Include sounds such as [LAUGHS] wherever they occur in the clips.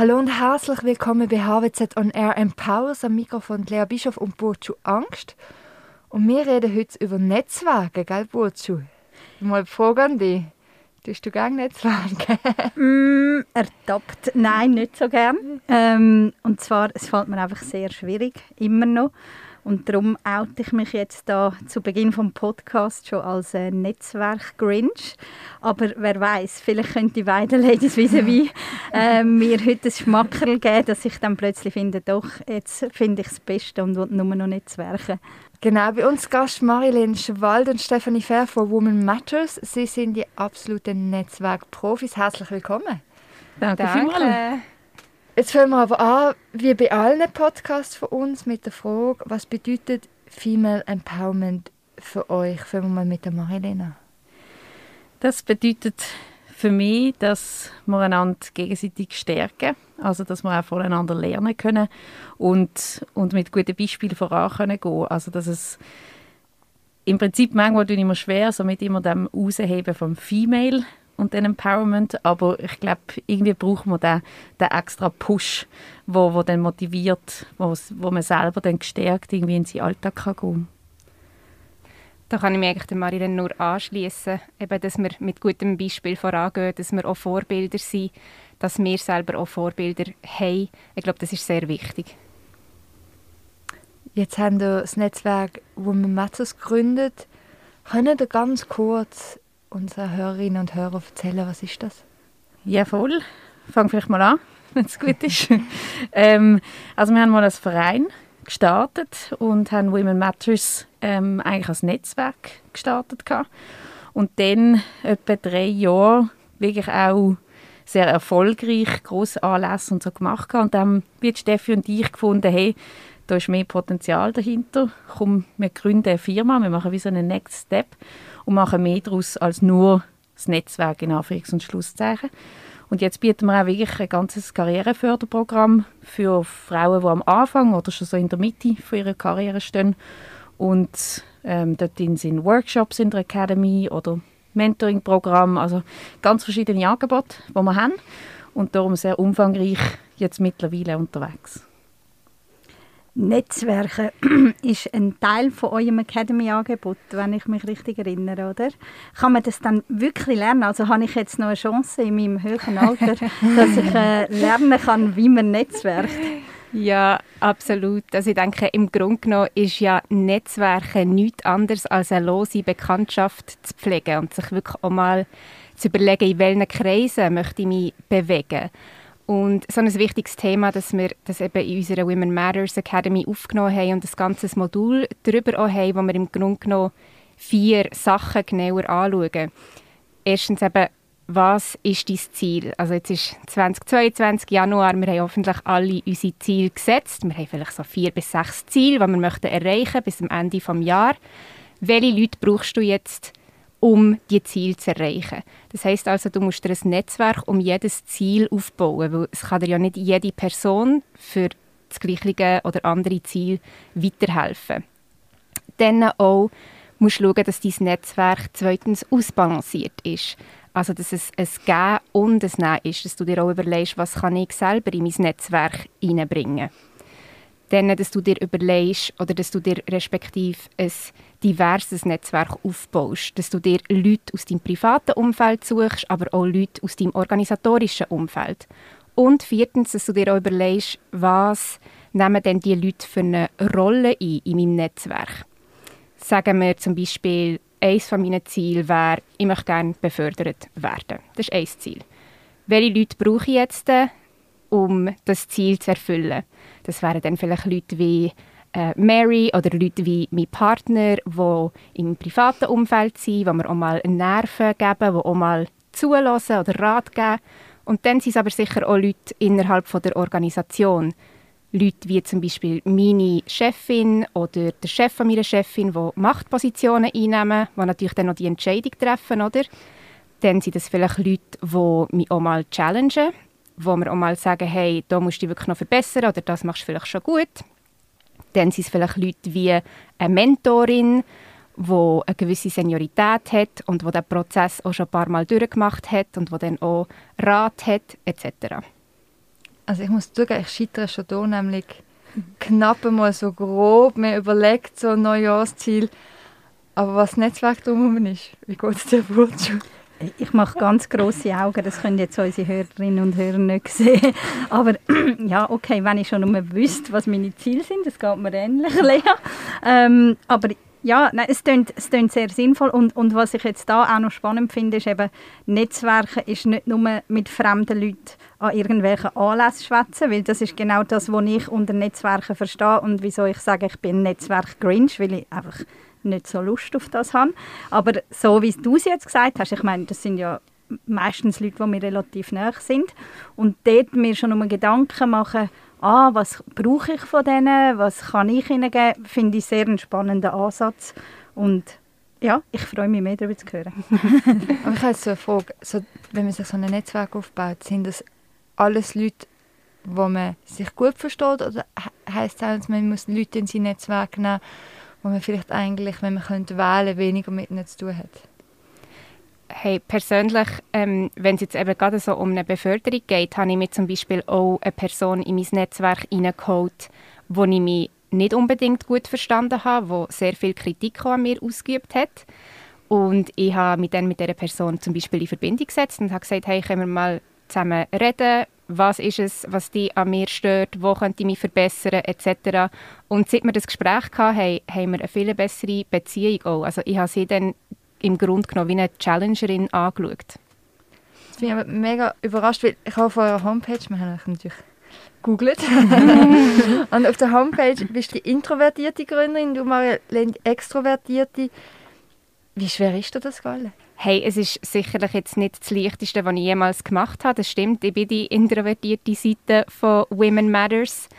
Hallo und herzlich willkommen bei HWZ On Air Empowers am Mikrofon Lea Bischof und Burcu Angst. Und wir reden heute über Netzwerke, gell Burcu? Mal Frage an dich. Tust du gerne Netzwerke? [LAUGHS] mm, ertappt. Nein, nicht so gern. Ähm, und zwar, es fällt mir einfach sehr schwierig, immer noch. Und darum oute ich mich jetzt da zu Beginn vom Podcast schon als äh, Netzwerk-Grinch. Aber wer weiß, vielleicht können die beiden Ladies vis-à-vis [LAUGHS] äh, mir heute ein Schmackerl geben, dass ich dann plötzlich finde, doch, jetzt finde ich das Beste und will nur noch Netzwerken. Genau, bei uns Gast Marilyn Schwald und Stephanie Fair von Women Matters. Sie sind die absoluten Netzwerkprofis. Herzlich willkommen. Danke, Danke. vielmals. Jetzt fangen wir aber an, wie bei allen Podcasts von uns, mit der Frage, was bedeutet Female Empowerment für euch? Fangen wir mal mit der Marilena. Das bedeutet für mich, dass wir einander gegenseitig stärken, also dass wir auch voneinander lernen können und, und mit guten Beispielen voran können gehen. Also dass es im Prinzip manchmal tue ich mir schwer, so mit immer dem Rausheben vom Female und den Empowerment, aber ich glaube, irgendwie braucht man den, den extra Push, wo, wo dann motiviert, wo, wo man selber dann gestärkt irgendwie in seinen Alltag kann gehen da kann ich mich eigentlich Marilyn nur anschließen, dass wir mit gutem Beispiel vorangehen, dass wir auch Vorbilder sind, dass wir selber auch Vorbilder haben. Ich glaube, das ist sehr wichtig. Jetzt haben wir das Netzwerk Women Matters gegründet. Können Sie ganz kurz unseren Hörerinnen und Hörern erzählen, was ist das? Ja, voll. Fang vielleicht mal an, wenn es gut ist. [LAUGHS] ähm, also wir haben mal als Verein gestartet und haben Women Matters ähm, eigentlich als Netzwerk gestartet gehabt. und dann etwa drei Jahre wirklich auch sehr erfolgreich große Anlässe und so gemacht gehabt. und dann haben Steffi und ich gefunden, hey, da ist mehr Potenzial dahinter. Komm, wir gründen eine Firma, wir machen wie so einen Next Step und machen mehr daraus als nur das Netzwerk in Anführungs- und Schlusszeichen. Und jetzt bieten wir auch wirklich ein ganzes Karriereförderprogramm für Frauen, die am Anfang oder schon so in der Mitte von ihrer Karriere stehen. Und ähm, dort sind Workshops in der Academy oder Mentoring-Programm, also ganz verschiedene Angebote, die wir haben und darum sehr umfangreich jetzt mittlerweile unterwegs. Netzwerke [CLEARS THROAT] ist ein Teil von eurem Academy-Angebot, wenn ich mich richtig erinnere, oder? Kann man das dann wirklich lernen? Also habe ich jetzt noch eine Chance in meinem höheren Alter, [LAUGHS] dass ich äh, lernen kann, wie man netzwerkt? Ja, absolut. Also ich denke, im Grunde genommen ist ja Netzwerken nichts anderes als eine lose Bekanntschaft zu pflegen und sich wirklich auch mal zu überlegen, in welchen Kreisen möchte ich mich bewegen. Und so ein wichtiges Thema, dass wir das eben in unserer Women Matters Academy aufgenommen haben und das ganze Modul darüber auch haben, wo wir im Grunde genommen vier Sachen genauer anschauen. Erstens eben, was ist dein Ziel? Also jetzt ist 2022 Januar, wir haben hoffentlich alle unsere Ziele gesetzt. Wir haben vielleicht so vier bis sechs Ziele, die wir möchten erreichen bis zum Ende des Jahres. Welche Leute brauchst du jetzt, um die Ziele zu erreichen. Das heißt also, du musst dir ein Netzwerk um jedes Ziel aufbauen, weil es kann dir ja nicht jede Person für das gleiche oder andere Ziel weiterhelfen. Dann auch musst du schauen, dass dein Netzwerk zweitens ausbalanciert ist. Also, dass es ein Geben und ein Nehmen ist, dass du dir auch überlegst, was kann ich selber in mein Netzwerk hineinbringen dann, dass du dir überlegst oder dass du dir respektive ein diverses Netzwerk aufbaust, dass du dir Leute aus deinem privaten Umfeld suchst, aber auch Leute aus deinem organisatorischen Umfeld. Und viertens, dass du dir auch überlegst, was nehmen denn die Leute für eine Rolle ein in meinem Netzwerk. Sagen wir zum Beispiel, eines meiner Ziele wäre, ich möchte gerne befördert werden. Das ist ein Ziel. Welche Leute brauche ich jetzt, um das Ziel zu erfüllen? Das wären dann vielleicht Leute wie äh, Mary oder Leute wie mein Partner, die im privaten Umfeld sind, wo wir auch mal Nerven geben, die auch mal zulassen oder Rat geben. Und dann sind es aber sicher auch Leute innerhalb von der Organisation. Leute wie zum Beispiel meine Chefin oder der Chef von meiner Chefin, die Machtpositionen einnehmen, die natürlich dann noch die Entscheidung treffen, oder? Dann sind es vielleicht Leute, die mich auch mal challengen, wo wir auch mal sagen, hey, da musst du dich wirklich noch verbessern oder das machst du vielleicht schon gut. Dann sind es vielleicht Leute wie eine Mentorin, wo eine gewisse Seniorität hat und wo der Prozess auch schon ein paar Mal durchgemacht hat und wo dann auch Rat hat etc. Also ich muss zugeben, ich scheitere schon hier, nämlich knapp einmal so grob mir überlegt, so ein Neujahrsziel. Aber was Netzwerk drumherum ist, wie geht es dir, Burcu? Ich mache ganz große Augen, das können jetzt unsere Hörerinnen und Hörer nicht sehen. Aber [CLEARS THROAT] ja, okay, wenn ich schon nur wüsste, was meine Ziele sind, das geht mir ähnlich, [LAUGHS] Lea. Ähm, aber ja, nein, es klingt, es klingt sehr sinnvoll und, und was ich jetzt da auch noch spannend finde, ist eben, Netzwerken ist nicht nur mit fremden Leuten an irgendwelchen Anlässen schwätzen, weil das ist genau das, was ich unter Netzwerken verstehe und wieso ich sage, ich bin Netzwerk-Grinch, weil ich einfach nicht so Lust auf das habe. Aber so wie du es jetzt gesagt hast, ich meine, das sind ja meistens Leute, die mir relativ nahe sind. Und dort mir schon um Gedanken machen, ah, was brauche ich von denen, was kann ich ihnen geben, finde ich sehr einen spannenden Ansatz. Und ja, ich freue mich mehr darüber zu hören. [LAUGHS] Aber ich habe so eine Frage, so, wenn man sich so ein Netzwerk aufbaut, sind das alles Leute, wo man sich gut versteht? Oder heißt es auch, man muss Leute in sein Netzwerk nehmen, wo man vielleicht eigentlich, wenn man könnte wählen, weniger mit ihnen zu tun hat? Hey, persönlich, ähm, wenn es jetzt eben gerade so um eine Beförderung geht, habe ich mir zum Beispiel auch eine Person in mein Netzwerk hineingeholt, wo ich mich nicht unbedingt gut verstanden habe, wo sehr viel Kritik an mir ausgeübt hat. Und ich habe mich dann mit dieser Person zum Beispiel in Verbindung gesetzt und habe gesagt, hey, können wir mal zusammen reden, was ist es, was dich an mir stört, wo könnte ich mich verbessern, etc. Und seit wir das Gespräch hatten, haben, wir eine viel bessere Beziehung auch. Also ich habe sie dann im Grunde genommen wie eine Challengerin angeschaut. Das bin ich aber mega überrascht, weil ich auf eurer Homepage, wir haben natürlich googelt. [LAUGHS] und auf der Homepage bist du die introvertierte Gründerin, du Marlene extrovertierte. Wie schwer ist dir das gefallen? Hey, es ist sicherlich jetzt nicht das Leichteste, was ich jemals gemacht habe. Das stimmt, ich bin die introvertierte Seite von Women Matters.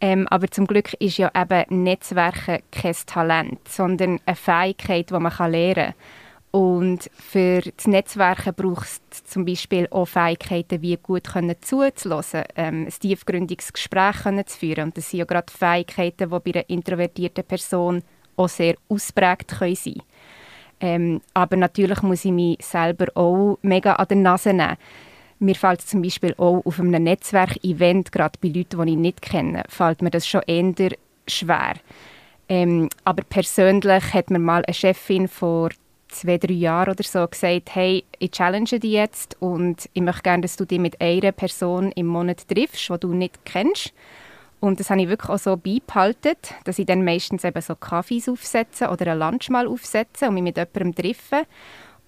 Ähm, aber zum Glück ist ja eben Netzwerken kein Talent, sondern eine Fähigkeit, die man lernen kann. Und für das Netzwerken braucht es zum Beispiel auch Fähigkeiten, wie gut können zuzulassen, ähm, ein tiefgründiges Gespräch können zu führen. Und das sind ja gerade Fähigkeiten, die bei einer introvertierten Person auch sehr ausprägt können sein ähm, Aber natürlich muss ich mich selber auch mega an der Nase nehmen. Mir fällt zum Beispiel auch auf einem Netzwerkevent, gerade bei Leuten, die ich nicht kenne, fällt mir das schon eher schwer. Ähm, aber persönlich hat mir mal eine Chefin vor zwei, drei Jahren oder so gesagt, hey, ich challenge dich jetzt und ich möchte gerne, dass du dich mit einer Person im Monat triffst, die du nicht kennst. Und das habe ich wirklich auch so beibehalten, dass ich dann meistens eben so Kaffees aufsetze oder ein Lunch mal aufsetze und mich mit jemandem treffe.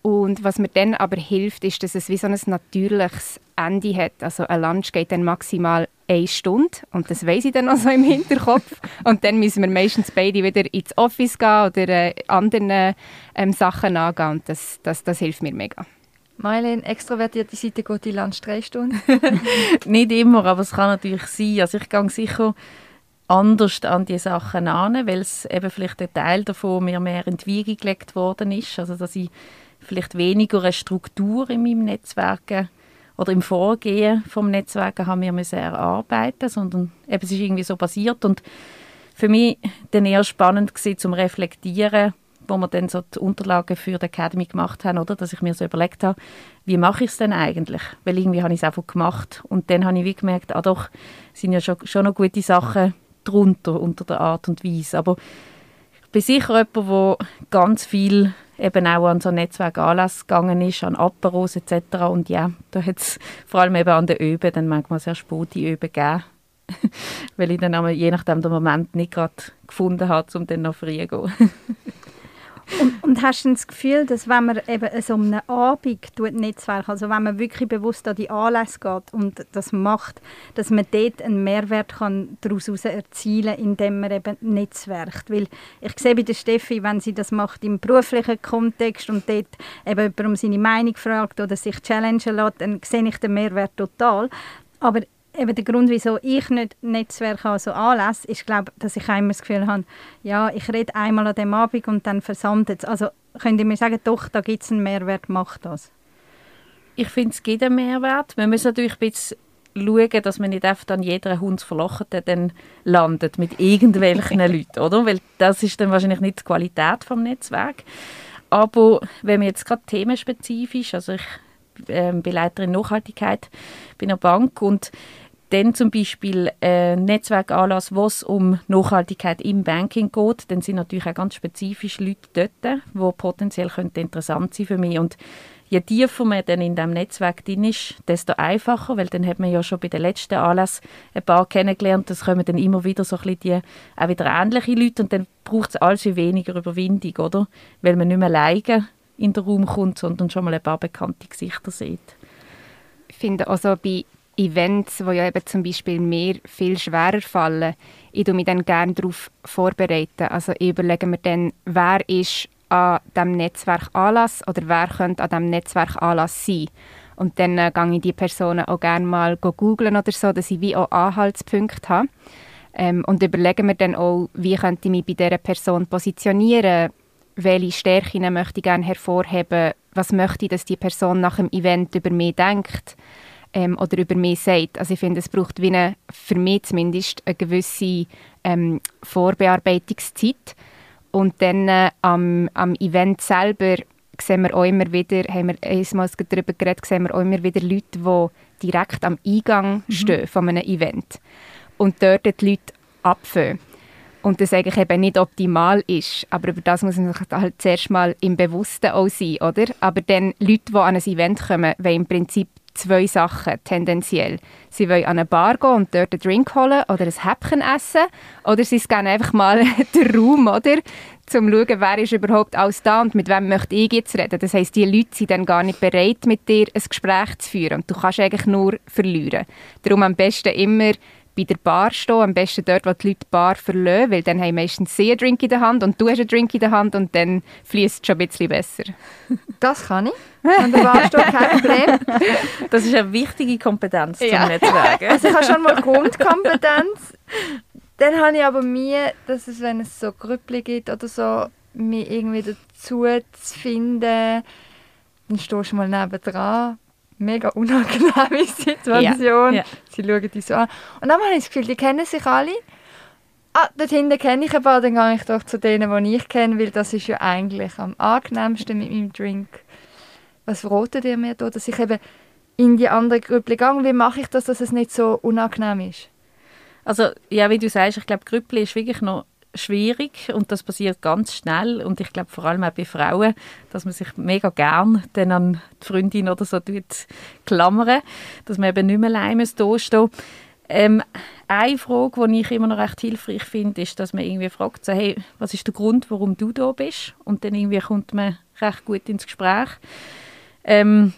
Und was mir dann aber hilft, ist, dass es wie so ein natürliches Ende hat. Also ein Lunch geht dann maximal eine Stunde und das weiß ich dann auch so im Hinterkopf. [LAUGHS] und dann müssen wir meistens beide wieder ins Office gehen oder äh, anderen ähm, Sachen angehen und das, das, das hilft mir mega. Marlene, extrovertierte Seite geht die Lunch drei Stunden? [LAUGHS] Nicht immer, aber es kann natürlich sein. Also ich gehe sicher anders an die Sachen an, weil es eben vielleicht ein Teil davon mir mehr in die Wiege gelegt worden ist. Also dass ich vielleicht weniger eine Struktur in meinem Netzwerk oder im Vorgehen vom Netzwerk haben wir müssen erarbeiten, sondern eben, es ist irgendwie so passiert und für mich dann eher spannend gewesen, zum reflektieren, wo wir dann so die Unterlagen für die Academy gemacht haben, oder, dass ich mir so überlegt habe, wie mache ich es denn eigentlich? Weil irgendwie habe ich es einfach gemacht und dann habe ich wie gemerkt, ah doch, sind ja schon, schon noch gute Sachen drunter unter der Art und Weise, aber ich bin sicher jemand, der ganz viel eben auch an so Netzwerkanlass gegangen ist, an Aperos etc. Und ja, da hat es vor allem eben an den Öben dann manchmal sehr späte Öben gegeben, [LAUGHS] weil ich dann je nachdem den Moment nicht gerade gefunden habe, um dann noch früh zu gehen. [LAUGHS] Und, und, hast du das Gefühl, dass wenn man eben so einem Abend tut, Netzwerk, also wenn man wirklich bewusst an die Anlässe geht und das macht, dass man dort einen Mehrwert kann daraus erzielen kann, indem man eben netzwerkt? Weil ich sehe bei der Steffi, wenn sie das macht im beruflichen Kontext und dort eben jemand um seine Meinung fragt oder sich challengen lässt, dann sehe ich den Mehrwert total. Aber eben der Grund, wieso ich nicht Netzwerke also anlasse, ist, glaube dass ich immer das Gefühl habe, ja, ich rede einmal an dem Abend und dann versandet es. Also könnt ihr mir sagen, doch, da gibt es einen Mehrwert, macht das? Ich finde, es gibt einen Mehrwert. Man muss natürlich ein bisschen schauen, dass man nicht einfach an jeder Hundsverlochete dann landet mit irgendwelchen [LAUGHS] Leuten, oder? Weil das ist dann wahrscheinlich nicht die Qualität vom Netzwerk. Aber wenn man jetzt gerade themenspezifisch, also ich äh, bin Leiterin Nachhaltigkeit bei einer Bank und dann zum Beispiel äh, Netzwerkanlass, wo es um Nachhaltigkeit im Banking geht, dann sind natürlich auch ganz spezifisch Leute dort, die potenziell könnten interessant sein für mich. Und je tiefer man dann in diesem Netzwerk drin ist, desto einfacher, weil dann hat man ja schon bei den letzten Anlass ein paar kennengelernt, es kommen dann immer wieder so ein bisschen die, auch wieder ähnliche Leute und dann braucht es alles weniger Überwindung, oder? Weil man nicht mehr alleine in den Raum kommt, sondern schon mal ein paar bekannte Gesichter sieht. Ich finde also bei Events, wo ja eben zum Beispiel mir viel schwerer fallen, ich tue mich dann gerne darauf vorbereiten. Also ich überlege mir dann, wer ist an diesem Netzwerk Anlass oder wer könnte an diesem Netzwerk Anlass sein. Und dann äh, gehe ich die Personen auch gerne mal googeln oder so, dass ich wie auch Anhaltspunkte habe. Ähm, und überlege mir dann auch, wie könnte ich mich bei dieser Person positionieren, welche Stärken möchte ich gerne hervorheben, was möchte ich, dass die Person nach dem Event über mich denkt ähm, oder über mich sagt. Also ich finde, es braucht wie eine, für mich zumindest eine gewisse ähm, Vorbearbeitungszeit. Und dann äh, am, am Event selber sehen wir auch immer wieder, haben wir einmal darüber geredet, sehen wir auch immer wieder Leute, die direkt am Eingang mhm. stehen von einem Event und dort die Leute abfangen. Und das eigentlich eben nicht optimal ist. Aber über das muss man sich halt zuerst mal im Bewussten auch sein, oder? Aber dann Leute, die an ein Event kommen, wollen im Prinzip zwei Sachen tendenziell. Sie wollen an eine Bar gehen und dort einen Drink holen oder ein Häppchen essen oder sie gehen einfach mal [LAUGHS] den Raum, oder? zum schauen, wer ist überhaupt alles da und mit wem möchte ich jetzt reden. Das heisst, die Leute sind dann gar nicht bereit, mit dir ein Gespräch zu führen und du kannst eigentlich nur verlieren. Darum am besten immer bei der Bar stehen, am besten dort, wo die Leute die Bar verlassen, weil dann haben meistens sie einen Drink in der Hand und du hast einen Drink in der Hand und dann fließt es schon ein bisschen besser. [LAUGHS] Das kann ich. An der Bar stehen, kein Problem. [LAUGHS] Das ist eine wichtige Kompetenz zum ja. Netzwerken. Also ich habe schon mal Grundkompetenz. [LAUGHS] Dann habe ich aber mir, dass es, wenn es so Grüppli gibt oder so, mich irgendwie dazu zu finden, dann stehst du mal nebendran mega unangenehme [LAUGHS] Situation. Ja. Sie schauen dich so an. Und dann habe ich das Gefühl, die kennen sich alle. Ah, dort hinten kenne ich ein paar, dann gehe ich doch zu denen, die ich kenne, weil das ist ja eigentlich am angenehmsten mit meinem Drink. Was verratet ihr mir da, dass ich eben in die andere Gruppe gehe? Wie mache ich das, dass es nicht so unangenehm ist? Also, ja, wie du sagst, ich glaube, Grüppli ist wirklich noch schwierig und das passiert ganz schnell und ich glaube vor allem auch bei Frauen, dass man sich mega gern dann an die Freundin oder so klammern, dass man eben nicht mehr allein da stehen ähm, eine Frage, die ich immer noch recht hilfreich finde, ist, dass man irgendwie fragt, so, hey, was ist der Grund, warum du da bist? Und dann irgendwie kommt man recht gut ins Gespräch. Ähm,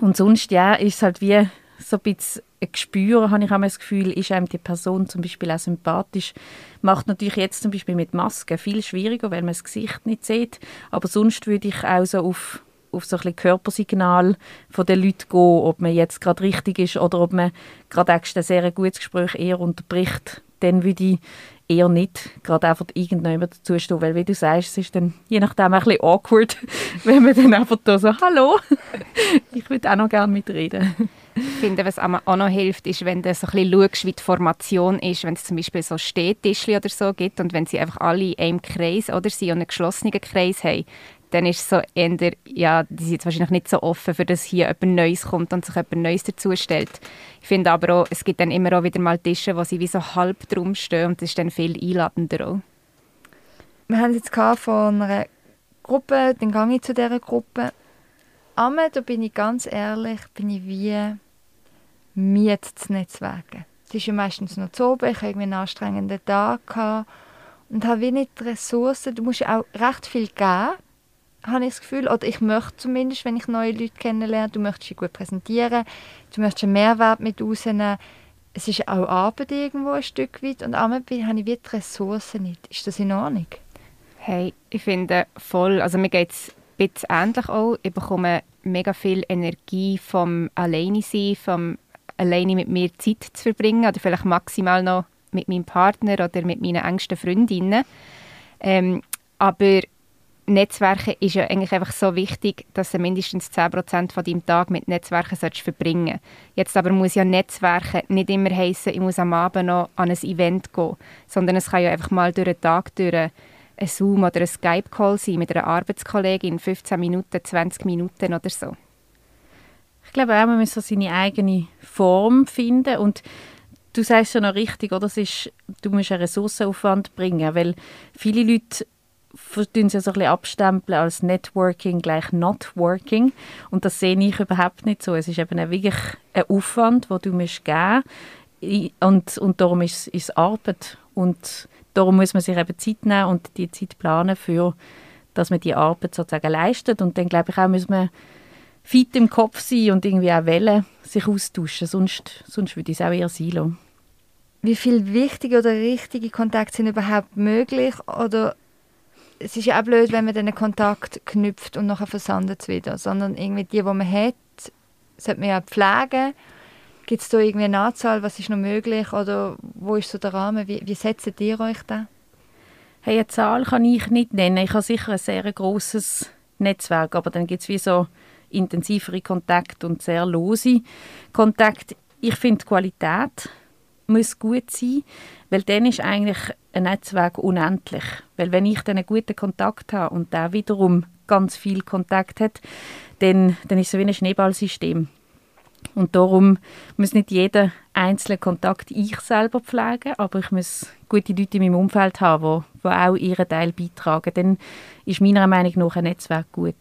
und sonst, ja, ist es halt wie so ein bisschen ein Gespür, habe ich auch das Gefühl, ist einem die Person zum Beispiel auch sympathisch. Macht natürlich jetzt zum Beispiel mit Masken viel schwieriger, weil man das Gesicht nicht sieht. Aber sonst würde ich auch so auf, auf so ein Körpersignal von den Leuten gehen, ob man jetzt gerade richtig ist oder ob man gerade ein sehr gutes Gespräch eher unterbricht. Dann würde ich eher nicht gerade einfach irgendjemand dazu stehen, weil wie du sagst, es ist dann je nachdem ein bisschen awkward, [LAUGHS] wenn man dann einfach da so «Hallo, [LAUGHS] ich würde auch noch gerne mitreden». Ich finde, was auch noch hilft, ist, wenn du so ein bisschen schaust, wie die Formation ist, wenn es zum Beispiel so Stehtischchen oder so gibt und wenn sie einfach alle in einem Kreis oder sie einen geschlossenen Kreis haben, dann ist so eher, ja, die sind jetzt wahrscheinlich nicht so offen, für dass hier etwas Neues kommt und sich etwas Neues dazustellt. Ich finde aber auch, es gibt dann immer auch wieder mal Tische, wo sie wie so halb drum stehen und das ist dann viel einladender auch. Wir haben jetzt von einer Gruppe, dann gehe ich zu dieser Gruppe. Amme, da bin ich ganz ehrlich, bin ich wie netzwerken. Es ist ja meistens noch zu oben, ich hatte einen anstrengenden Tag und habe die Ressourcen, du musst auch recht viel geben, habe ich das Gefühl, oder ich möchte zumindest, wenn ich neue Leute kennenlerne, du möchtest sie gut präsentieren, du möchtest einen Mehrwert mit rausnehmen, es ist auch Arbeit irgendwo ein Stück weit und einmal habe ich die Ressourcen nicht. Ist das in Ordnung? Hey, ich finde voll, also mir geht es ein bisschen ähnlich auch. Ich bekomme mega viel Energie vom Alleine sein, vom alleine mit mir Zeit zu verbringen oder vielleicht maximal noch mit meinem Partner oder mit meinen engsten Freundinnen. Ähm, aber Netzwerken ist ja eigentlich einfach so wichtig, dass du mindestens 10% von deinem Tag mit Netzwerken verbringen solltest. Jetzt aber muss ja Netzwerken nicht immer heißen, ich muss am Abend noch an ein Event gehen, sondern es kann ja einfach mal durch den Tag durch ein Zoom oder ein Skype-Call sein mit einer Arbeitskollegin, 15 Minuten, 20 Minuten oder so. Ich glaube auch, man muss so seine eigene Form finden. Und du sagst ja noch richtig, oder? Das ist, du musst einen Ressourcenaufwand bringen, weil viele Leute tun sie so ein bisschen abstempeln als Networking gleich Not Working. Und das sehe ich überhaupt nicht so. Es ist eben wirklich ein Aufwand, den du musst geben und, und darum ist es Arbeit. Und darum muss man sich eben Zeit nehmen und die Zeit planen für, dass man die Arbeit sozusagen leistet. Und dann glaube ich auch, muss man fit im Kopf sein und irgendwie auch wollen, sich austauschen, sonst, sonst würde ich es auch eher sein Wie viele wichtige oder richtige Kontakte sind überhaupt möglich oder es ist ja auch blöd, wenn man den Kontakt knüpft und nachher versandet es wieder, sondern irgendwie die, die man hat, sollte man ja pflegen. Gibt es da irgendwie eine Anzahl, was ist noch möglich oder wo ist so der Rahmen? Wie, wie setzt ihr euch da? Hey, eine Zahl kann ich nicht nennen. Ich habe sicher ein sehr großes Netzwerk, aber dann gibt es wie so intensivere Kontakte und sehr lose Kontakte. Ich finde, die Qualität muss gut sein, weil dann ist eigentlich ein Netzwerk unendlich. Weil wenn ich dann einen guten Kontakt habe und der wiederum ganz viel Kontakt hat, dann, dann ist es wie ein Schneeballsystem. Und darum muss nicht jeder einzelne Kontakt ich selber pflegen, aber ich muss gute Leute in meinem Umfeld haben, die, die auch ihren Teil beitragen. Dann ist meiner Meinung nach ein Netzwerk gut.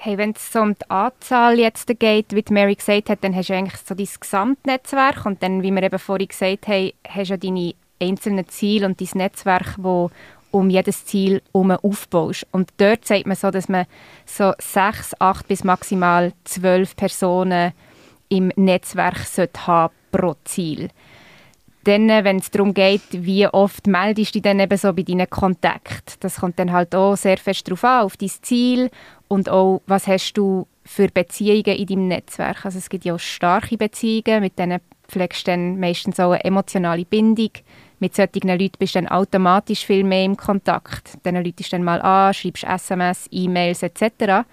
Hey, wenn es so um die Anzahl jetzt geht, wie Mary gesagt hat, dann hast du eigentlich so dein Gesamtnetzwerk und dann, wie wir eben vorhin gesagt haben, hast du ja deine einzelnen Ziele und dein Netzwerk, wo um jedes Ziel herum aufbaust. Und dort sagt man so, dass man so sechs, acht bis maximal zwölf Personen im Netzwerk sollte haben pro Ziel. Dann, äh, wenn es darum geht, wie oft meldest du dich dann eben so bei deinen Kontakten. Das kommt dann halt auch sehr fest darauf an, auf dein Ziel und auch, was hast du für Beziehungen in deinem Netzwerk. Also es gibt ja auch starke Beziehungen, mit denen pflegst du dann meistens auch eine emotionale Bindung. Mit solchen Leuten bist du dann automatisch viel mehr im Kontakt. Diesen Leuten dann mal an, schreibst SMS, E-Mails etc.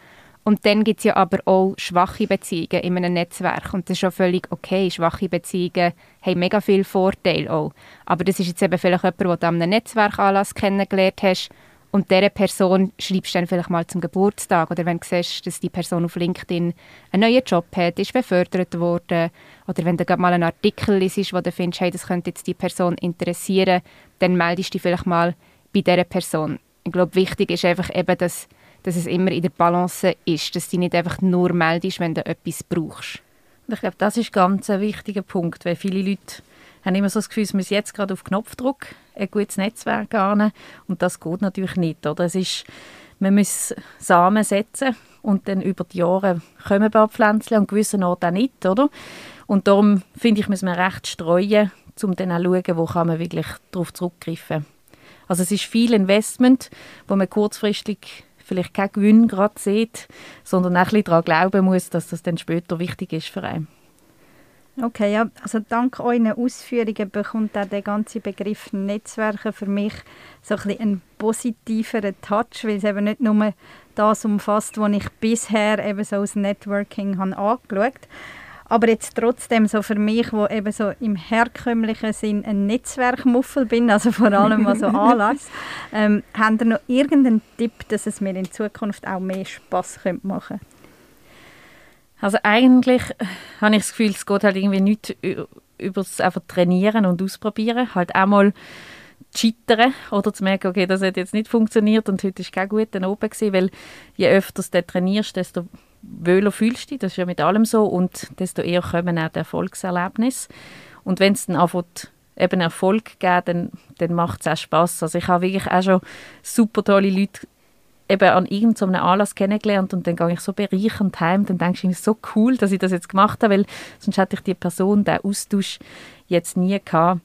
Und dann gibt es ja aber auch schwache Beziehungen in einem Netzwerk. Und das ist schon völlig okay. Schwache Beziehungen haben mega viele Vorteile auch. Aber das ist jetzt eben vielleicht jemand, den du an einem Netzwerkanlass kennengelernt hast und dieser Person schreibst du dann vielleicht mal zum Geburtstag oder wenn du siehst, dass die Person auf LinkedIn einen neuen Job hat, ist befördert worden oder wenn du gerade mal einen Artikel liest, wo du findest, hey, das könnte jetzt die Person interessieren, dann meldest du dich vielleicht mal bei dieser Person. Ich glaube, wichtig ist einfach eben, dass, dass es immer in der Balance ist, dass du nicht einfach nur meldest, wenn du etwas brauchst. Ich glaube, das ist ganz ein wichtiger Punkt, weil viele Leute haben immer so das Gefühl, sie müssen jetzt gerade auf Knopfdruck ein gutes Netzwerk an und das geht natürlich nicht. Oder? Es ist, man muss Samen setzen und dann über die Jahre kommen ein paar Pflänzchen an gewissen Orten auch nicht. Oder? Und darum finde ich, muss man recht streuen, um dann auch zu schauen, wo kann man wirklich darauf zurückgreifen Also es ist viel Investment, wo man kurzfristig vielleicht keinen Gewinn gerade sieht, sondern auch ein bisschen daran glauben muss, dass das dann später wichtig ist für einen. Okay, ja, also dank euren Ausführungen bekommt auch der ganze Begriff Netzwerke für mich so ein bisschen einen positiveren Touch, weil es eben nicht nur das umfasst, was ich bisher eben so aus Networking habe angeschaut aber jetzt trotzdem so für mich, wo eben so im herkömmlichen Sinn ein Netzwerkmuffel bin, also vor allem was so [LAUGHS] Anlass, ähm, habt ihr noch irgendeinen Tipp, dass es mir in Zukunft auch mehr Spaß machen könnte? Also eigentlich habe ich das Gefühl, es geht halt irgendwie nicht über das einfach trainieren und ausprobieren. Halt auch mal scheitern oder zu merken, okay, das hat jetzt nicht funktioniert und heute ist kein guter oben gewesen, weil je öfter du trainierst, desto wohler fühlst du dich, das ist ja mit allem so und desto eher kommen auch die Erfolgserlebnisse. Und wenn es dann anfängt, eben Erfolg geben, dann, dann macht es auch Spass. Also ich habe wirklich auch schon super tolle Leute eben an irgendeinem Anlass kennengelernt und dann gehe ich so bereichernd heim, dann denke ich, so cool, dass ich das jetzt gemacht habe, weil sonst hätte ich die Person, den Austausch jetzt nie gehabt.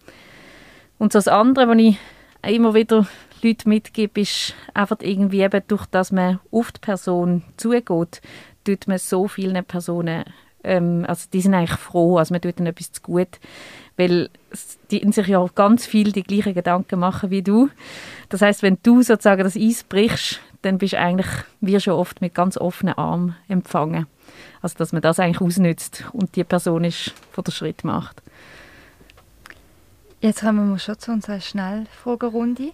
Und so das andere, was ich immer wieder Leute mitgebe, ist einfach irgendwie eben durch, dass man auf die Person zugeht, tut man so vielen Personen, ähm, also die sind eigentlich froh, also man tut ihnen etwas zu gut, weil die sich ja ganz viel die gleichen Gedanken machen wie du. Das heißt, wenn du sozusagen das Eis brichst, dann bist du eigentlich, wirst du oft mit ganz offenen Armen empfangen. Also dass man das eigentlich ausnützt und die Person ist, die den Schritt macht. Jetzt kommen wir schon zu unserer Schnellfragerunde.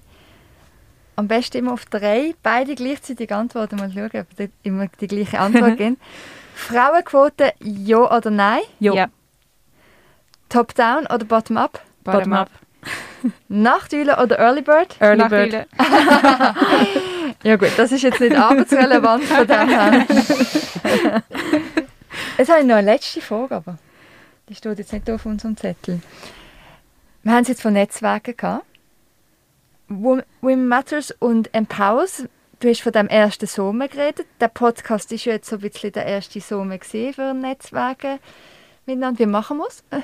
Am besten immer auf drei, beide gleichzeitig antworten. Mal schauen, ob die immer die gleiche Antwort [LAUGHS] geben. Frauenquote, ja oder nein? Jo. Ja. Top-down oder bottom-up? Bottom up. [LAUGHS] Nachtüle oder Early Bird? Early Bird. [LAUGHS] Ja gut, das ist jetzt nicht arbeitsrelevant von dem her. Jetzt habe ich noch eine letzte Frage, aber die steht jetzt nicht auf unserem Zettel. Wir haben es jetzt von Netzwerken gehabt. Wo- Women Matters und Empowers. Du hast von dem ersten Sommer geredet. Der Podcast ist ja jetzt so ein bisschen der erste Sommer für Netzwerke miteinander. Wie machen wir es? [LAUGHS]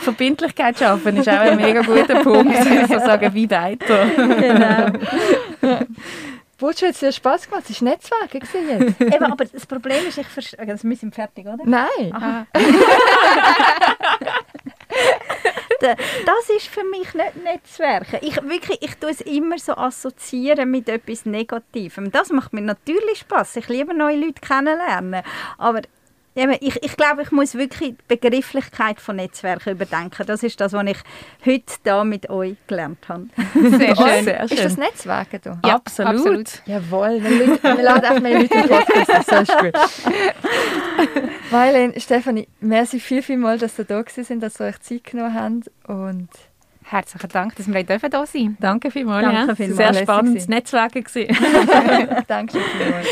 Verbindlichkeit schaffen ist auch ein mega guter Punkt. [LAUGHS] so sagen, wie weiter. Genau. Wolltest du jetzt dir Spass gemacht? Es war Netzwerke gewesen jetzt. Eben, aber das Problem ist, ich verstehe... Also wir sind fertig, oder? Nein. [LAUGHS] Da- Das ist für mich nicht Netzwerken. Ich, wirklich, ich tue es immer so assoziieren mit etwas Negativem. Das macht mir natürlich Spaß. Ich liebe neue Leute kennenlernen. Aber eben, ich, ich glaube, ich muss wirklich die Begrifflichkeit von Netzwerken überdenken. Das ist das, was ich heute da mit euch gelernt habe. Sehr schön. Sehr Ist das schön. Netzwerken da? Ja, absolut. absolut. Jawohl, wir, wir laden auch mehr Leute im Podcast, das ist gut. [LAUGHS] [LAUGHS] Marlene, Stefanie, merci viel, viel mal, dass ihr da gewesen sind, dass ihr euch Zeit genommen habt und Herzlichen Dank, dass wir hier dürfen da sein Danke vielmals. Danke ja. vielmals. Sehr spannendes. Netzwerken [LAUGHS] danke vielmals.